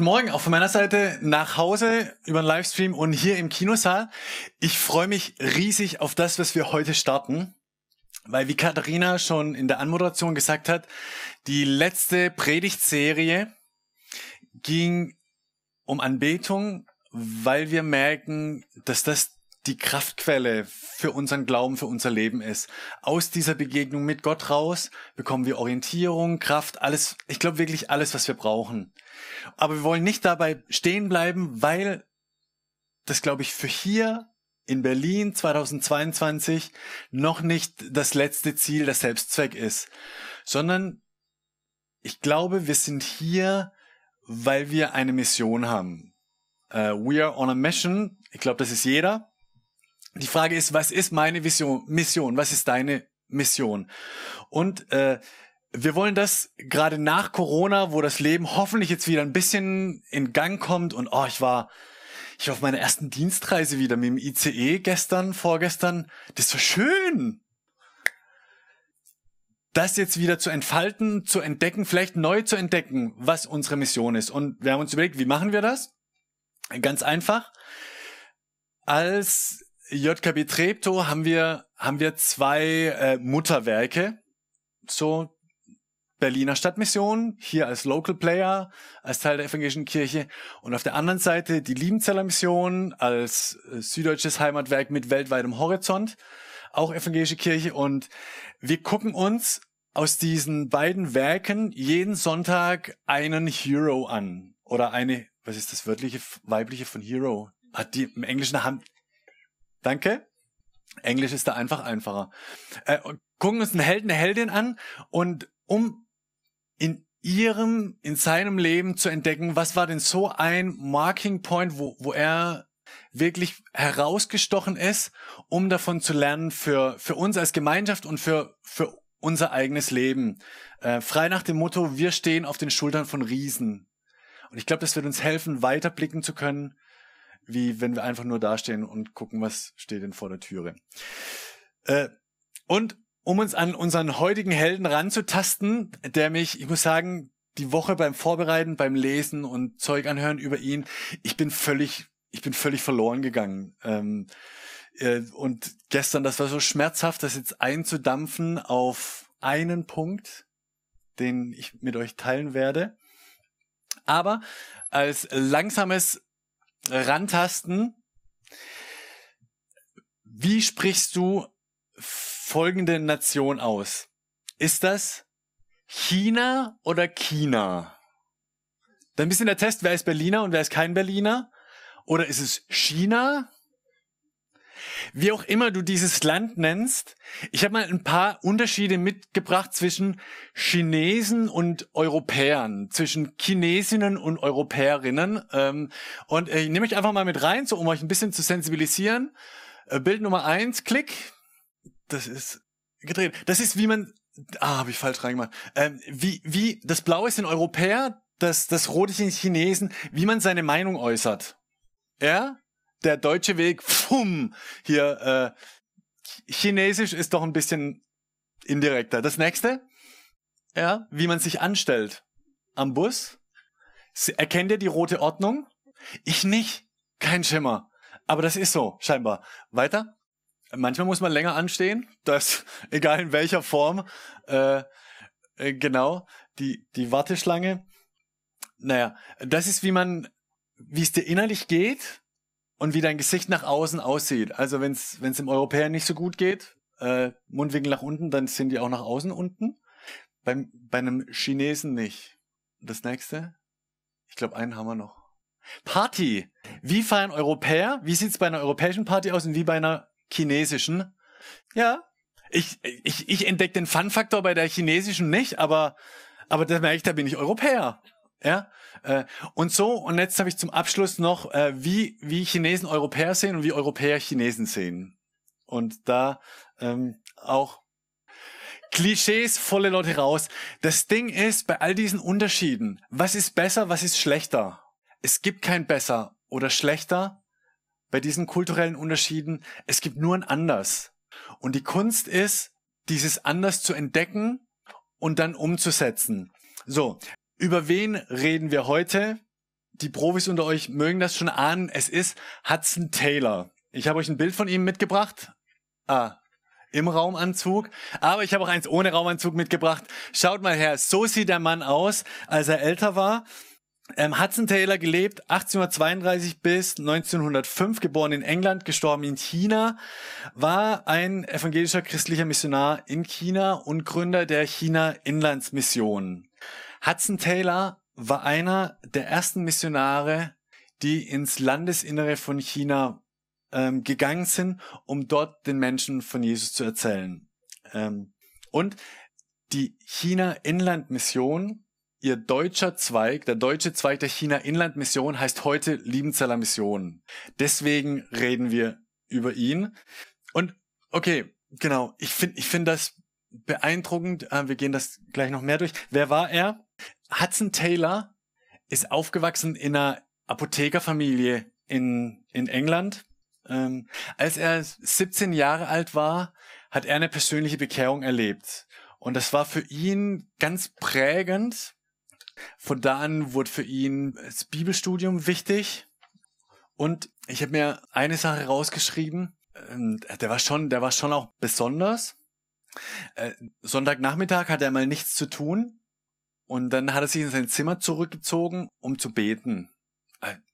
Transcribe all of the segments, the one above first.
Guten Morgen auch von meiner Seite nach Hause über den Livestream und hier im Kinosaal. Ich freue mich riesig auf das, was wir heute starten, weil wie Katharina schon in der Anmoderation gesagt hat, die letzte Predigtserie ging um Anbetung, weil wir merken, dass das die Kraftquelle für unseren Glauben, für unser Leben ist. Aus dieser Begegnung mit Gott raus bekommen wir Orientierung, Kraft, alles, ich glaube wirklich alles, was wir brauchen. Aber wir wollen nicht dabei stehen bleiben, weil das, glaube ich, für hier in Berlin 2022 noch nicht das letzte Ziel, der Selbstzweck ist, sondern ich glaube, wir sind hier, weil wir eine Mission haben. Uh, we are on a mission. Ich glaube, das ist jeder. Die Frage ist, was ist meine Vision, Mission? Was ist deine Mission? Und äh, wir wollen das gerade nach Corona, wo das Leben hoffentlich jetzt wieder ein bisschen in Gang kommt und oh, ich war ich war auf meiner ersten Dienstreise wieder mit dem ICE gestern, vorgestern. Das war schön. Das jetzt wieder zu entfalten, zu entdecken, vielleicht neu zu entdecken, was unsere Mission ist. Und wir haben uns überlegt, wie machen wir das? Ganz einfach. Als JKB Treptow haben wir, haben wir zwei äh, Mutterwerke. So Berliner Stadtmission, hier als Local Player, als Teil der evangelischen Kirche. Und auf der anderen Seite die Liebenzeller Mission als äh, süddeutsches Heimatwerk mit weltweitem Horizont, auch evangelische Kirche. Und wir gucken uns aus diesen beiden Werken jeden Sonntag einen Hero an. Oder eine, was ist das wörtliche, weibliche von Hero? Hat die im Englischen haben. Danke. Englisch ist da einfach einfacher. Äh, gucken uns einen Helden, eine Heldin an und um in ihrem, in seinem Leben zu entdecken, was war denn so ein Marking Point, wo, wo er wirklich herausgestochen ist, um davon zu lernen für, für uns als Gemeinschaft und für, für unser eigenes Leben. Äh, frei nach dem Motto, wir stehen auf den Schultern von Riesen. Und ich glaube, das wird uns helfen, weiterblicken zu können, wie wenn wir einfach nur dastehen und gucken, was steht denn vor der Türe. Äh, und um uns an unseren heutigen Helden ranzutasten, der mich, ich muss sagen, die Woche beim Vorbereiten, beim Lesen und Zeug anhören über ihn, ich bin völlig, ich bin völlig verloren gegangen. Ähm, äh, und gestern, das war so schmerzhaft, das jetzt einzudampfen auf einen Punkt, den ich mit euch teilen werde. Aber als langsames Rantasten, wie sprichst du folgende Nation aus? Ist das China oder China? Dann ein bisschen der Test, wer ist Berliner und wer ist kein Berliner? Oder ist es China? Wie auch immer du dieses Land nennst, ich habe mal ein paar Unterschiede mitgebracht zwischen Chinesen und Europäern, zwischen Chinesinnen und Europäerinnen. Ähm, und ich nehme euch einfach mal mit rein, so um euch ein bisschen zu sensibilisieren. Äh, Bild Nummer eins, Klick. Das ist gedreht. Das ist wie man, ah, habe ich falsch reingemacht. Ähm, wie, wie, das Blaue sind Europäer, das, das Rote sind Chinesen, wie man seine Meinung äußert. Ja? Der deutsche Weg, pfum, hier, äh, Chinesisch ist doch ein bisschen indirekter. Das nächste, ja, wie man sich anstellt am Bus. Erkennt ihr die rote Ordnung? Ich nicht. Kein Schimmer. Aber das ist so, scheinbar. Weiter? Manchmal muss man länger anstehen, das, egal in welcher Form. Äh, äh, genau, die, die Warteschlange. Naja, das ist, wie man, wie es dir innerlich geht und wie dein Gesicht nach außen aussieht. Also wenn es im Europäer nicht so gut geht, äh, Mundwinkel nach unten, dann sind die auch nach außen unten. Beim, bei einem Chinesen nicht. Das nächste? Ich glaube, einen haben wir noch. Party. Wie feiern Europäer? Wie sieht's bei einer europäischen Party aus und wie bei einer chinesischen. Ja, Ich, ich, ich entdecke den Fun-Faktor bei der chinesischen nicht, aber, aber da merke ich, da bin ich Europäer. Ja, äh, und so, und jetzt habe ich zum Abschluss noch, äh, wie, wie Chinesen Europäer sehen und wie Europäer Chinesen sehen. Und da ähm, auch Klischees, volle Leute raus. Das Ding ist, bei all diesen Unterschieden, was ist besser, was ist schlechter? Es gibt kein besser oder schlechter bei diesen kulturellen Unterschieden. Es gibt nur ein anders. Und die Kunst ist, dieses anders zu entdecken und dann umzusetzen. So, über wen reden wir heute? Die Profis unter euch mögen das schon ahnen. Es ist Hudson Taylor. Ich habe euch ein Bild von ihm mitgebracht. Ah, im Raumanzug. Aber ich habe auch eins ohne Raumanzug mitgebracht. Schaut mal her, so sieht der Mann aus, als er älter war. Ähm, Hudson Taylor gelebt 1832 bis 1905, geboren in England, gestorben in China, war ein evangelischer christlicher Missionar in China und Gründer der China-Inlandsmission. Hudson Taylor war einer der ersten Missionare, die ins Landesinnere von China ähm, gegangen sind, um dort den Menschen von Jesus zu erzählen. Ähm, und die China-Inland-Mission, ihr deutscher Zweig, der deutsche Zweig der China-Inland-Mission heißt heute Liebenzeller Mission. Deswegen reden wir über ihn. Und okay, genau, ich finde ich finde das beeindruckend. Äh, wir gehen das gleich noch mehr durch. Wer war er? Hudson Taylor ist aufgewachsen in einer Apothekerfamilie in, in England. Ähm, als er 17 Jahre alt war, hat er eine persönliche Bekehrung erlebt. Und das war für ihn ganz prägend. Von da an wurde für ihn das Bibelstudium wichtig. Und ich habe mir eine Sache rausgeschrieben. Ähm, der war schon, der war schon auch besonders. Äh, Sonntagnachmittag hat er mal nichts zu tun. Und dann hat er sich in sein Zimmer zurückgezogen, um zu beten.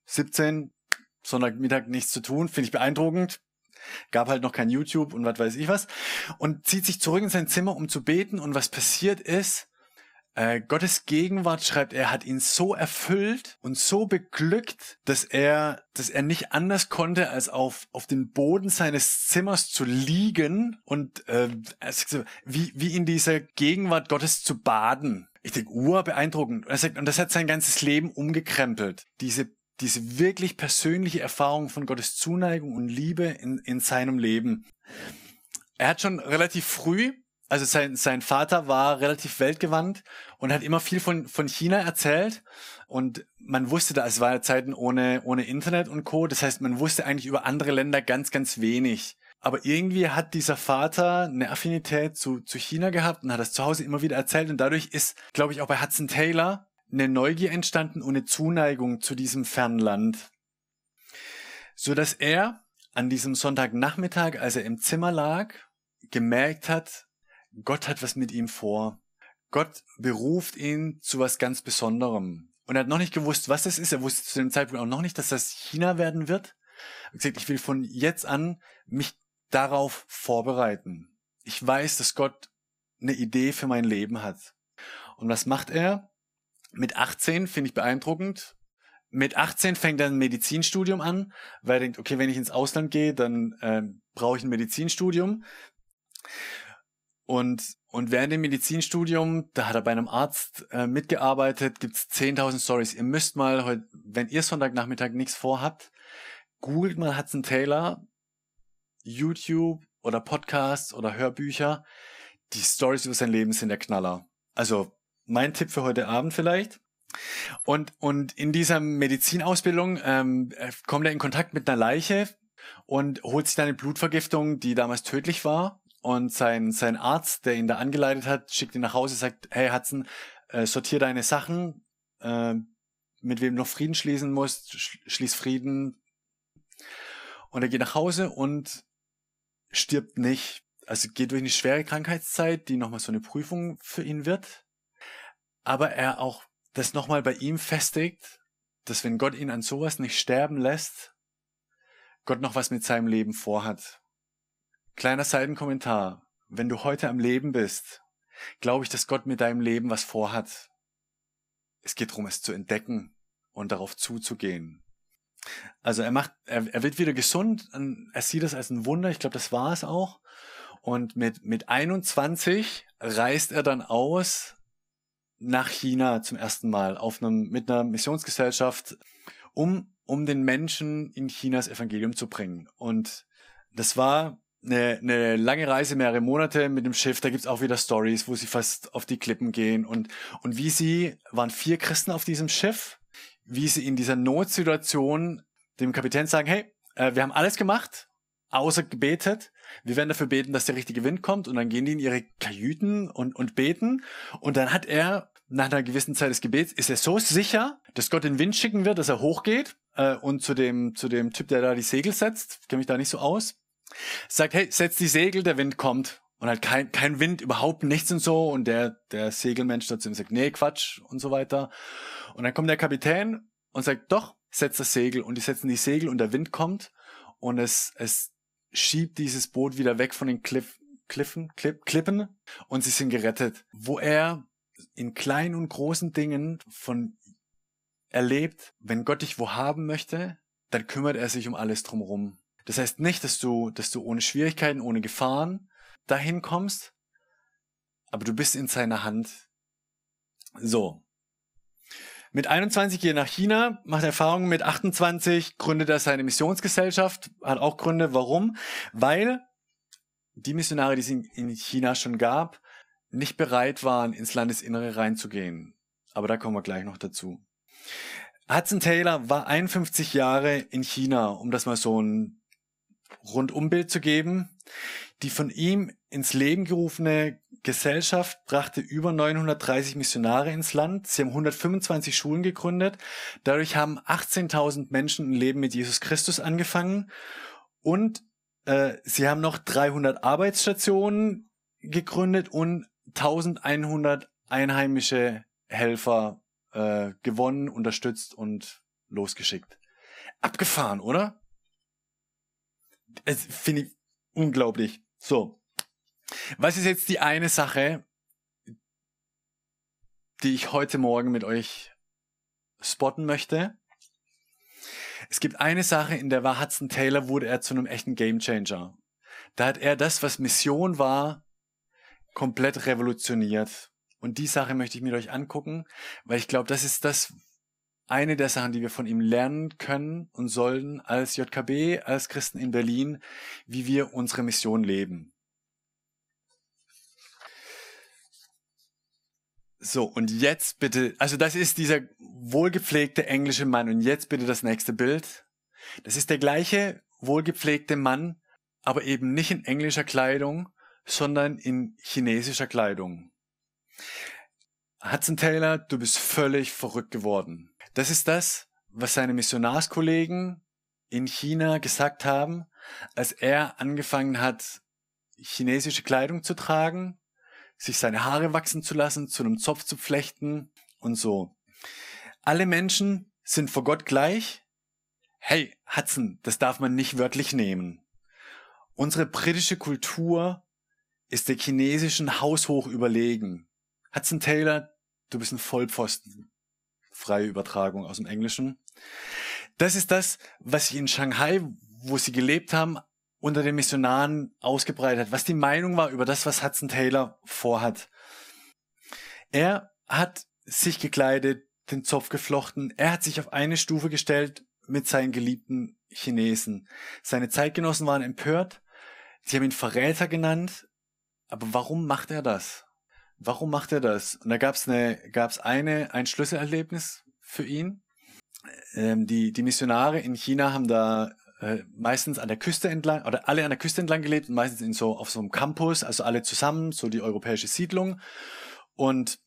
17, äh, Sonntagmittag nichts zu tun, finde ich beeindruckend. Gab halt noch kein YouTube und was weiß ich was. Und zieht sich zurück in sein Zimmer, um zu beten. Und was passiert ist, äh, Gottes Gegenwart, schreibt er, hat ihn so erfüllt und so beglückt, dass er, dass er nicht anders konnte, als auf, auf den Boden seines Zimmers zu liegen und äh, wie, wie in dieser Gegenwart Gottes zu baden. Ich denke, uh, beeindruckend. Und, er sagt, und das hat sein ganzes Leben umgekrempelt. Diese diese wirklich persönliche Erfahrung von Gottes Zuneigung und Liebe in, in seinem Leben. Er hat schon relativ früh, also sein, sein Vater war relativ weltgewandt und hat immer viel von, von China erzählt. Und man wusste da, es war Zeiten ohne, ohne Internet und Co. Das heißt, man wusste eigentlich über andere Länder ganz, ganz wenig. Aber irgendwie hat dieser Vater eine Affinität zu, zu China gehabt und hat das zu Hause immer wieder erzählt. Und dadurch ist, glaube ich, auch bei Hudson Taylor eine Neugier entstanden und eine Zuneigung zu diesem fernen Land, so dass er an diesem Sonntagnachmittag, als er im Zimmer lag, gemerkt hat, Gott hat was mit ihm vor. Gott beruft ihn zu was ganz Besonderem. Und er hat noch nicht gewusst, was das ist. Er wusste zu dem Zeitpunkt auch noch nicht, dass das China werden wird. Er hat gesagt, ich will von jetzt an mich darauf vorbereiten. Ich weiß, dass Gott eine Idee für mein Leben hat. Und was macht er? mit 18 finde ich beeindruckend. Mit 18 fängt er ein Medizinstudium an, weil er denkt, okay, wenn ich ins Ausland gehe, dann äh, brauche ich ein Medizinstudium. Und, und während dem Medizinstudium, da hat er bei einem Arzt äh, mitgearbeitet, gibt's 10.000 Stories. Ihr müsst mal heute, wenn ihr Sonntagnachmittag nichts vorhabt, googelt mal Hudson Taylor, YouTube oder Podcasts oder Hörbücher. Die Stories über sein Leben sind der Knaller. Also mein Tipp für heute Abend vielleicht. Und, und in dieser Medizinausbildung ähm, äh, kommt er in Kontakt mit einer Leiche und holt sich dann eine Blutvergiftung, die damals tödlich war. Und sein, sein Arzt, der ihn da angeleitet hat, schickt ihn nach Hause, sagt, hey Hudson, äh, sortier deine Sachen, äh, mit wem du noch Frieden schließen musst, sch schließ Frieden. Und er geht nach Hause und stirbt nicht. Also geht durch eine schwere Krankheitszeit, die nochmal so eine Prüfung für ihn wird aber er auch das nochmal bei ihm festigt, dass wenn Gott ihn an sowas nicht sterben lässt, Gott noch was mit seinem Leben vorhat. Kleiner Seitenkommentar. Wenn du heute am Leben bist, glaube ich, dass Gott mit deinem Leben was vorhat. Es geht darum, es zu entdecken und darauf zuzugehen. Also er macht, er, er wird wieder gesund, er sieht das als ein Wunder, ich glaube, das war es auch. Und mit, mit 21 reist er dann aus nach China zum ersten Mal auf einem, mit einer Missionsgesellschaft, um, um den Menschen in Chinas Evangelium zu bringen. Und das war eine, eine lange Reise, mehrere Monate mit dem Schiff. Da gibt's auch wieder Stories, wo sie fast auf die Klippen gehen. Und, und wie sie, waren vier Christen auf diesem Schiff, wie sie in dieser Notsituation dem Kapitän sagen, hey, äh, wir haben alles gemacht, außer gebetet. Wir werden dafür beten, dass der richtige Wind kommt. Und dann gehen die in ihre Kajüten und, und beten. Und dann hat er, nach einer gewissen Zeit des Gebets, ist er so sicher, dass Gott den Wind schicken wird, dass er hochgeht. Äh, und zu dem, zu dem Typ, der da die Segel setzt, kenne mich da nicht so aus, sagt, hey, setz die Segel, der Wind kommt. Und halt kein, kein Wind, überhaupt nichts und so. Und der, der Segelmensch dazu sagt, nee, Quatsch und so weiter. Und dann kommt der Kapitän und sagt, doch, setz das Segel. Und die setzen die Segel und der Wind kommt. Und es, es schiebt dieses Boot wieder weg von den Cliff, Kliffen, Klipp, Klippen. Und sie sind gerettet. Wo er in kleinen und großen Dingen von erlebt, wenn Gott dich wo haben möchte, dann kümmert er sich um alles drumherum. Das heißt nicht, dass du, dass du ohne Schwierigkeiten, ohne Gefahren dahin kommst, aber du bist in seiner Hand. So. Mit 21 geht er nach China, macht Erfahrungen mit 28, gründet er seine Missionsgesellschaft, hat auch Gründe. Warum? Weil die Missionare, die es in China schon gab, nicht bereit waren, ins Landesinnere reinzugehen. Aber da kommen wir gleich noch dazu. Hudson Taylor war 51 Jahre in China, um das mal so ein Rundumbild zu geben. Die von ihm ins Leben gerufene Gesellschaft brachte über 930 Missionare ins Land. Sie haben 125 Schulen gegründet. Dadurch haben 18.000 Menschen ein Leben mit Jesus Christus angefangen. Und äh, sie haben noch 300 Arbeitsstationen gegründet und 1100 einheimische Helfer äh, gewonnen, unterstützt und losgeschickt. Abgefahren, oder? Es finde ich unglaublich. So. Was ist jetzt die eine Sache, die ich heute Morgen mit euch spotten möchte? Es gibt eine Sache, in der war Hudson Taylor, wurde er zu einem echten Gamechanger. Da hat er das, was Mission war, komplett revolutioniert. Und die Sache möchte ich mit euch angucken, weil ich glaube, das ist das, eine der Sachen, die wir von ihm lernen können und sollten als JKB, als Christen in Berlin, wie wir unsere Mission leben. So, und jetzt bitte, also das ist dieser wohlgepflegte englische Mann und jetzt bitte das nächste Bild. Das ist der gleiche wohlgepflegte Mann, aber eben nicht in englischer Kleidung, sondern in chinesischer Kleidung. Hudson Taylor, du bist völlig verrückt geworden. Das ist das, was seine Missionarskollegen in China gesagt haben, als er angefangen hat, chinesische Kleidung zu tragen, sich seine Haare wachsen zu lassen, zu einem Zopf zu flechten und so. Alle Menschen sind vor Gott gleich. Hey, Hudson, das darf man nicht wörtlich nehmen. Unsere britische Kultur ist der chinesischen haushoch überlegen. Hudson Taylor, du bist ein Vollpfosten freie Übertragung aus dem Englischen. Das ist das, was sich in Shanghai, wo sie gelebt haben, unter den Missionaren ausgebreitet hat, was die Meinung war über das, was Hudson Taylor vorhat. Er hat sich gekleidet, den Zopf geflochten, er hat sich auf eine Stufe gestellt mit seinen geliebten Chinesen. Seine Zeitgenossen waren empört, sie haben ihn Verräter genannt, aber warum macht er das? Warum macht er das? Und da gab es eine, gab's eine, ein Schlüsselerlebnis für ihn. Ähm, die, die Missionare in China haben da äh, meistens an der Küste entlang oder alle an der Küste entlang gelebt, meistens in so auf so einem Campus, also alle zusammen, so die europäische Siedlung. Und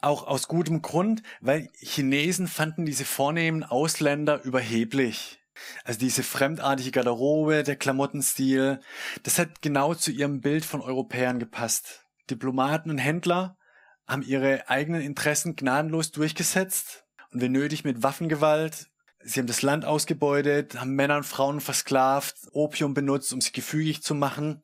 auch aus gutem Grund, weil Chinesen fanden diese vornehmen Ausländer überheblich. Also diese fremdartige Garderobe, der Klamottenstil, das hat genau zu ihrem Bild von Europäern gepasst. Diplomaten und Händler haben ihre eigenen Interessen gnadenlos durchgesetzt und wenn nötig mit Waffengewalt. Sie haben das Land ausgebeutet, haben Männer und Frauen versklavt, Opium benutzt, um sich gefügig zu machen.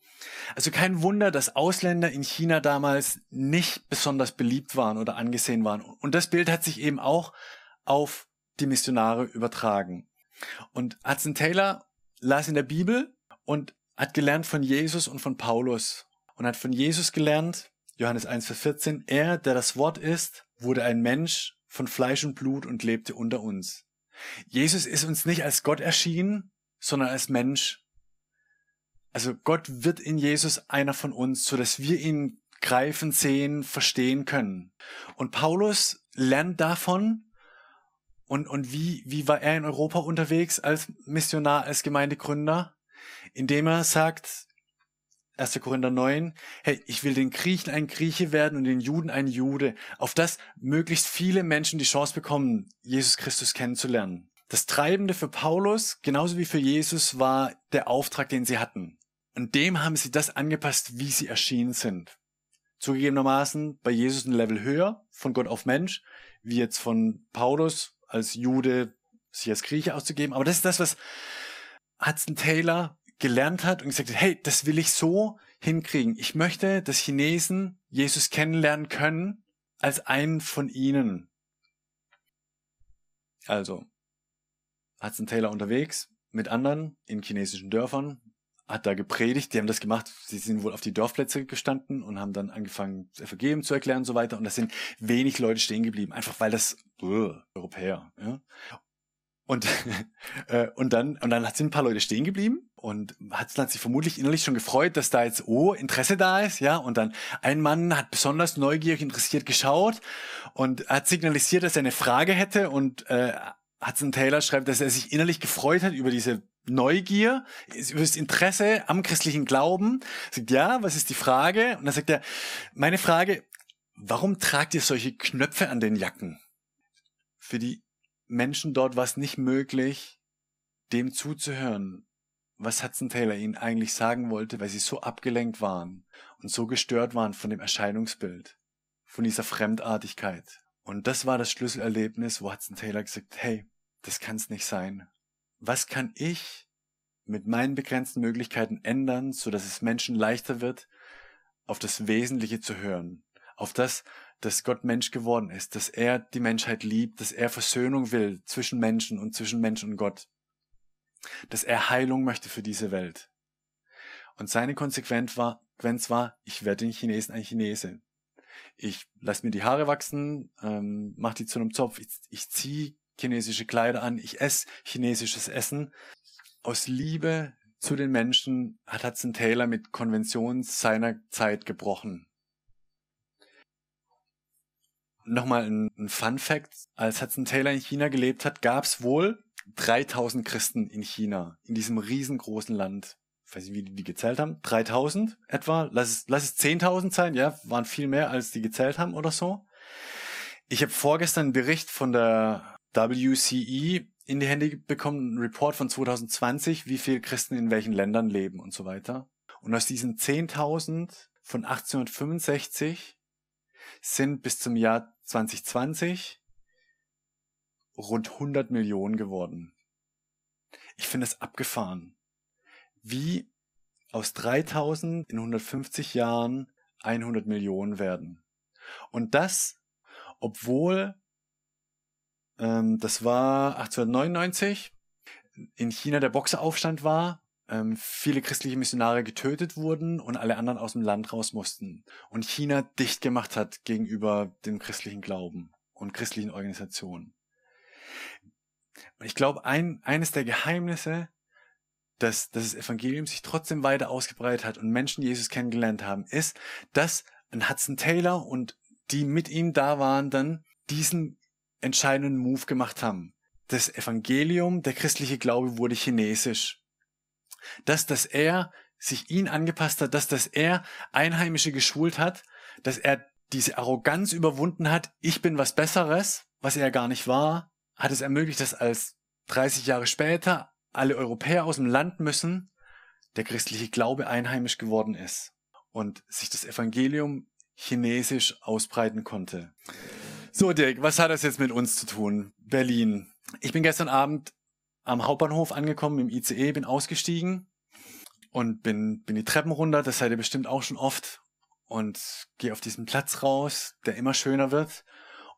Also kein Wunder, dass Ausländer in China damals nicht besonders beliebt waren oder angesehen waren. Und das Bild hat sich eben auch auf die Missionare übertragen. Und Hudson Taylor las in der Bibel und hat gelernt von Jesus und von Paulus und hat von Jesus gelernt, Johannes 1, Vers 14, er, der das Wort ist, wurde ein Mensch von Fleisch und Blut und lebte unter uns. Jesus ist uns nicht als Gott erschienen, sondern als Mensch. Also Gott wird in Jesus einer von uns, so dass wir ihn greifen, sehen, verstehen können. Und Paulus lernt davon und, und wie, wie war er in Europa unterwegs als Missionar, als Gemeindegründer? Indem er sagt, 1. Korinther 9, hey, ich will den Griechen ein Grieche werden und den Juden ein Jude, auf das möglichst viele Menschen die Chance bekommen, Jesus Christus kennenzulernen. Das Treibende für Paulus, genauso wie für Jesus, war der Auftrag, den sie hatten. Und dem haben sie das angepasst, wie sie erschienen sind. Zugegebenermaßen bei Jesus ein Level höher, von Gott auf Mensch, wie jetzt von Paulus als Jude sich als Grieche auszugeben. Aber das ist das, was Hudson Taylor gelernt hat und gesagt hat, hey, das will ich so hinkriegen. Ich möchte, dass Chinesen Jesus kennenlernen können als einen von ihnen. Also, Hudson Taylor unterwegs mit anderen in chinesischen Dörfern, hat da gepredigt, die haben das gemacht, sie sind wohl auf die Dorfplätze gestanden und haben dann angefangen, Evangelium zu erklären und so weiter. Und da sind wenig Leute stehen geblieben, einfach weil das uh, Europäer. Ja? Und, äh, und dann, und dann sind ein paar Leute stehen geblieben und hat, hat sich vermutlich innerlich schon gefreut, dass da jetzt, oh, Interesse da ist, ja. Und dann ein Mann hat besonders neugierig interessiert geschaut und hat signalisiert, dass er eine Frage hätte und äh, Hudson Taylor schreibt, dass er sich innerlich gefreut hat über diese Neugier, über das Interesse am christlichen Glauben. Er sagt, ja, was ist die Frage? Und dann sagt er, meine Frage, warum tragt ihr solche Knöpfe an den Jacken? Für die Menschen dort war es nicht möglich, dem zuzuhören, was Hudson Taylor ihnen eigentlich sagen wollte, weil sie so abgelenkt waren und so gestört waren von dem Erscheinungsbild, von dieser Fremdartigkeit. Und das war das Schlüsselerlebnis, wo Hudson Taylor gesagt, hey, das kann's nicht sein. Was kann ich mit meinen begrenzten Möglichkeiten ändern, so dass es Menschen leichter wird, auf das Wesentliche zu hören, auf das, dass Gott Mensch geworden ist, dass er die Menschheit liebt, dass er Versöhnung will zwischen Menschen und zwischen Mensch und Gott, dass er Heilung möchte für diese Welt. Und seine Konsequenz war, war ich werde den Chinesen ein Chinese. Ich lasse mir die Haare wachsen, ähm, mache die zu einem Zopf, ich, ich ziehe chinesische Kleider an, ich esse chinesisches Essen. Aus Liebe zu den Menschen hat Hudson Taylor mit Konventionen seiner Zeit gebrochen Nochmal ein, ein Fun Fact. Als Hudson Taylor in China gelebt hat, gab es wohl 3000 Christen in China, in diesem riesengroßen Land. Ich weiß nicht, wie die, die gezählt haben. 3000 etwa. Lass es, lass es 10.000 sein. Ja, waren viel mehr, als die gezählt haben oder so. Ich habe vorgestern einen Bericht von der WCE in die Hände bekommen, einen Report von 2020, wie viele Christen in welchen Ländern leben und so weiter. Und aus diesen 10.000 von 1865 sind bis zum Jahr 2020 rund 100 Millionen geworden. Ich finde es abgefahren, wie aus 3000 in 150 Jahren 100 Millionen werden. Und das, obwohl ähm, das war 1899 in China der Boxeraufstand war ähm, viele christliche Missionare getötet wurden und alle anderen aus dem Land raus mussten und China dicht gemacht hat gegenüber dem christlichen Glauben und christlichen Organisationen. Ich glaube, ein, eines der Geheimnisse, dass, dass das Evangelium sich trotzdem weiter ausgebreitet hat und Menschen Jesus kennengelernt haben, ist, dass ein Hudson Taylor und die mit ihm da waren, dann diesen entscheidenden Move gemacht haben. Das Evangelium, der christliche Glaube wurde chinesisch dass, dass er sich ihn angepasst hat, dass, dass er Einheimische geschult hat, dass er diese Arroganz überwunden hat, ich bin was Besseres, was er gar nicht war, hat es ermöglicht, dass als 30 Jahre später alle Europäer aus dem Land müssen, der christliche Glaube einheimisch geworden ist und sich das Evangelium chinesisch ausbreiten konnte. So, Dirk, was hat das jetzt mit uns zu tun? Berlin. Ich bin gestern Abend am Hauptbahnhof angekommen im ICE, bin ausgestiegen und bin, bin die Treppen runter, das seid ihr bestimmt auch schon oft, und gehe auf diesen Platz raus, der immer schöner wird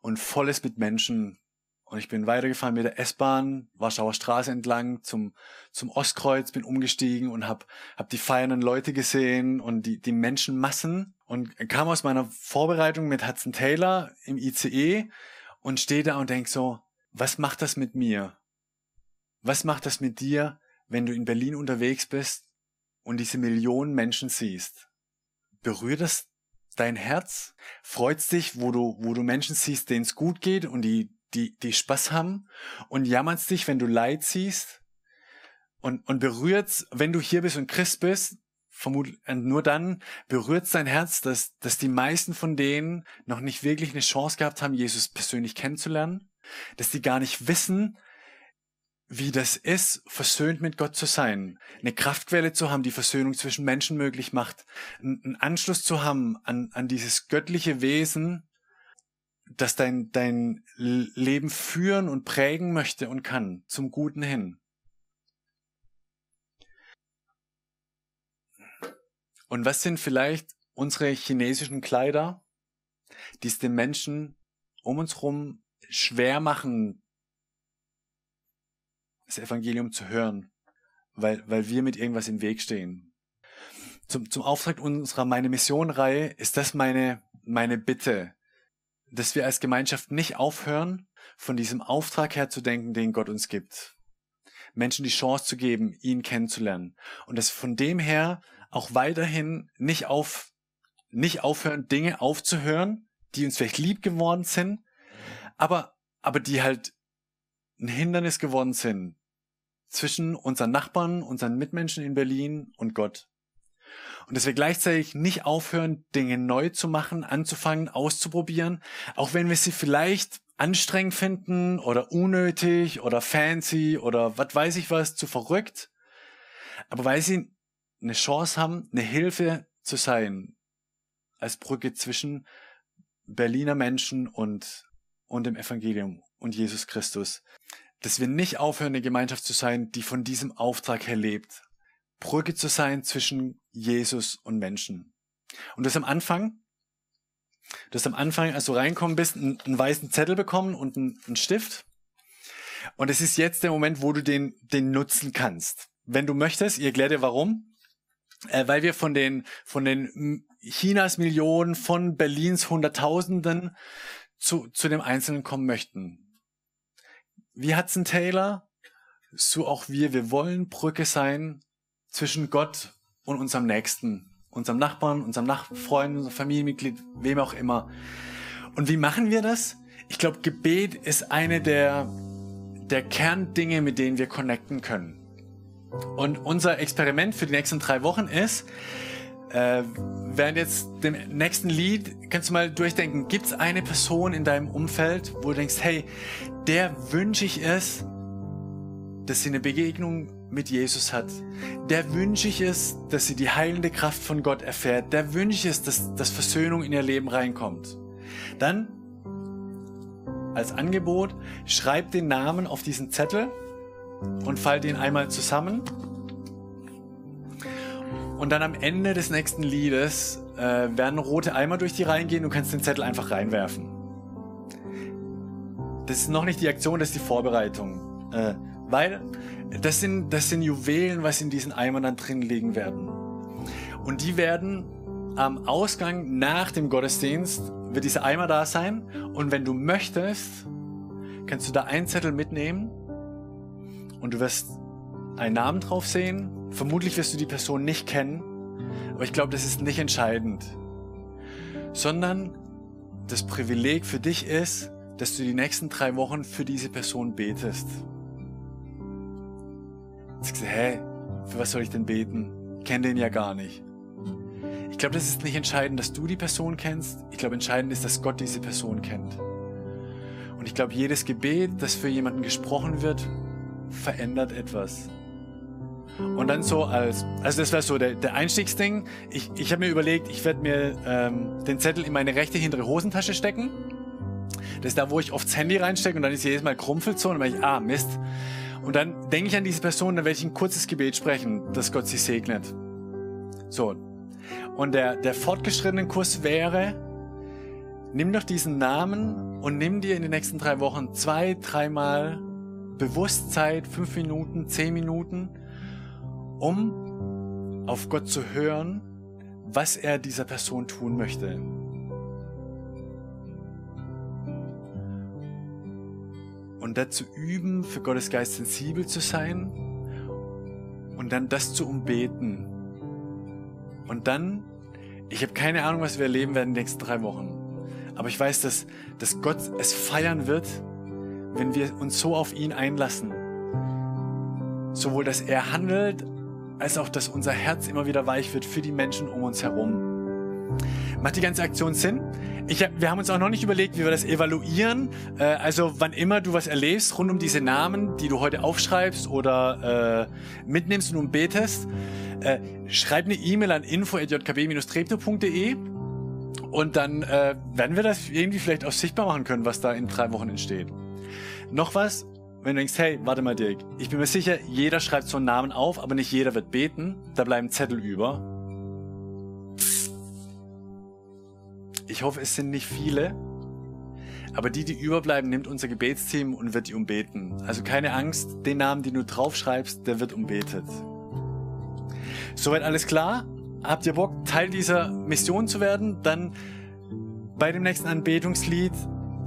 und voll ist mit Menschen. Und ich bin weitergefahren mit der S-Bahn, Warschauer Straße entlang zum, zum Ostkreuz, bin umgestiegen und hab, hab die feiernden Leute gesehen und die, die Menschenmassen und kam aus meiner Vorbereitung mit Hudson Taylor im ICE und stehe da und denk so, was macht das mit mir? Was macht das mit dir, wenn du in Berlin unterwegs bist und diese Millionen Menschen siehst? Berührt das dein Herz? Freut's dich, wo du, wo du Menschen siehst, denen es gut geht und die, die, die Spaß haben? Und jammert's dich, wenn du Leid siehst? Und, und berührt's, wenn du hier bist und Christ bist, vermutlich nur dann berührt dein Herz, dass, dass die meisten von denen noch nicht wirklich eine Chance gehabt haben, Jesus persönlich kennenzulernen, dass die gar nicht wissen, wie das ist, versöhnt mit Gott zu sein, eine Kraftquelle zu haben, die Versöhnung zwischen Menschen möglich macht, einen Anschluss zu haben an, an dieses göttliche Wesen, das dein, dein Leben führen und prägen möchte und kann, zum Guten hin. Und was sind vielleicht unsere chinesischen Kleider, die es den Menschen um uns herum schwer machen, das Evangelium zu hören, weil, weil wir mit irgendwas im Weg stehen. Zum, zum Auftrag unserer Meine Mission-Reihe ist das meine, meine Bitte, dass wir als Gemeinschaft nicht aufhören, von diesem Auftrag her zu denken, den Gott uns gibt. Menschen die Chance zu geben, ihn kennenzulernen. Und dass von dem her auch weiterhin nicht auf, nicht aufhören, Dinge aufzuhören, die uns vielleicht lieb geworden sind, aber, aber die halt ein Hindernis geworden sind zwischen unseren Nachbarn, unseren Mitmenschen in Berlin und Gott. Und dass wir gleichzeitig nicht aufhören, Dinge neu zu machen, anzufangen, auszuprobieren, auch wenn wir sie vielleicht anstrengend finden oder unnötig oder fancy oder was weiß ich was, zu verrückt. Aber weil sie eine Chance haben, eine Hilfe zu sein, als Brücke zwischen Berliner Menschen und, und dem Evangelium und Jesus Christus. Dass wir nicht aufhören, eine Gemeinschaft zu sein, die von diesem Auftrag her lebt. Brücke zu sein zwischen Jesus und Menschen. Und das am Anfang, du hast am Anfang, als du reinkommen bist, einen, einen weißen Zettel bekommen und einen, einen Stift. Und es ist jetzt der Moment, wo du den, den nutzen kannst. Wenn du möchtest, ich erkläre dir warum. Äh, weil wir von den, von den Chinas Millionen, von Berlins Hunderttausenden zu, zu dem Einzelnen kommen möchten wie Hudson Taylor, so auch wir. Wir wollen Brücke sein zwischen Gott und unserem Nächsten, unserem Nachbarn, unserem Nachfreund, unserem Familienmitglied, wem auch immer. Und wie machen wir das? Ich glaube, Gebet ist eine der, der Kerndinge, mit denen wir connecten können. Und unser Experiment für die nächsten drei Wochen ist, äh, während jetzt dem nächsten Lied kannst du mal durchdenken, gibt es eine Person in deinem Umfeld, wo du denkst, hey, der wünsche ich es, dass sie eine Begegnung mit Jesus hat. Der wünsche ich es, dass sie die heilende Kraft von Gott erfährt. Der wünsche ich es, dass, dass Versöhnung in ihr Leben reinkommt. Dann als Angebot, schreib den Namen auf diesen Zettel und falt ihn einmal zusammen. Und dann am Ende des nächsten Liedes äh, werden rote Eimer durch die Reihen gehen und kannst den Zettel einfach reinwerfen. Das ist noch nicht die Aktion, das ist die Vorbereitung. Äh, weil das sind, das sind Juwelen, was in diesen Eimern dann drin liegen werden. Und die werden am Ausgang nach dem Gottesdienst, wird dieser Eimer da sein. Und wenn du möchtest, kannst du da einen Zettel mitnehmen und du wirst einen Namen drauf sehen. Vermutlich wirst du die Person nicht kennen, aber ich glaube, das ist nicht entscheidend. Sondern das Privileg für dich ist, dass du die nächsten drei Wochen für diese Person betest. Jetzt sagst hä, für was soll ich denn beten? Ich kenne den ja gar nicht. Ich glaube, das ist nicht entscheidend, dass du die Person kennst. Ich glaube, entscheidend ist, dass Gott diese Person kennt. Und ich glaube, jedes Gebet, das für jemanden gesprochen wird, verändert etwas. Und dann so als, also das wäre so der, der Einstiegsding. Ich, ich habe mir überlegt, ich werde mir ähm, den Zettel in meine rechte hintere Hosentasche stecken das ist da, wo ich oft das Handy reinstecke und dann ist jedes Mal krumpfelt so und dann ich, ah, Mist. Und dann denke ich an diese Person, dann werde ich ein kurzes Gebet sprechen, dass Gott sie segnet. So. Und der, der fortgeschrittene Kurs wäre, nimm doch diesen Namen und nimm dir in den nächsten drei Wochen zwei, dreimal Bewusstsein, fünf Minuten, zehn Minuten, um auf Gott zu hören, was er dieser Person tun möchte. Und dazu üben, für Gottes Geist sensibel zu sein und dann das zu umbeten. Und dann, ich habe keine Ahnung, was wir erleben werden in den nächsten drei Wochen. Aber ich weiß, dass, dass Gott es feiern wird, wenn wir uns so auf ihn einlassen. Sowohl, dass er handelt, als auch, dass unser Herz immer wieder weich wird für die Menschen um uns herum. Macht die ganze Aktion Sinn? Ich wir haben uns auch noch nicht überlegt, wie wir das evaluieren. Äh, also wann immer du was erlebst rund um diese Namen, die du heute aufschreibst oder äh, mitnimmst und betest, äh, schreib eine E-Mail an info.jkb-treptow.de und dann äh, werden wir das irgendwie vielleicht auch sichtbar machen können, was da in drei Wochen entsteht. Noch was, wenn du denkst, hey, warte mal, Dirk, ich bin mir sicher, jeder schreibt so einen Namen auf, aber nicht jeder wird beten. Da bleiben Zettel über. Ich hoffe, es sind nicht viele. Aber die, die überbleiben, nimmt unser Gebetsteam und wird die umbeten. Also keine Angst, den Namen, den du draufschreibst, der wird umbetet. Soweit alles klar? Habt ihr Bock, Teil dieser Mission zu werden? Dann bei dem nächsten Anbetungslied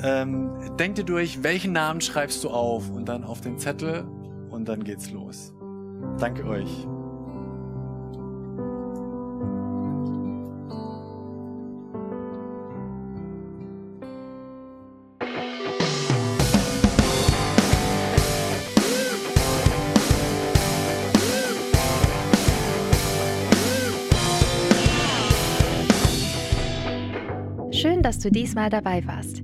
ähm, denk dir durch, welchen Namen schreibst du auf und dann auf den Zettel und dann geht's los. Danke euch. Schön, dass du diesmal dabei warst.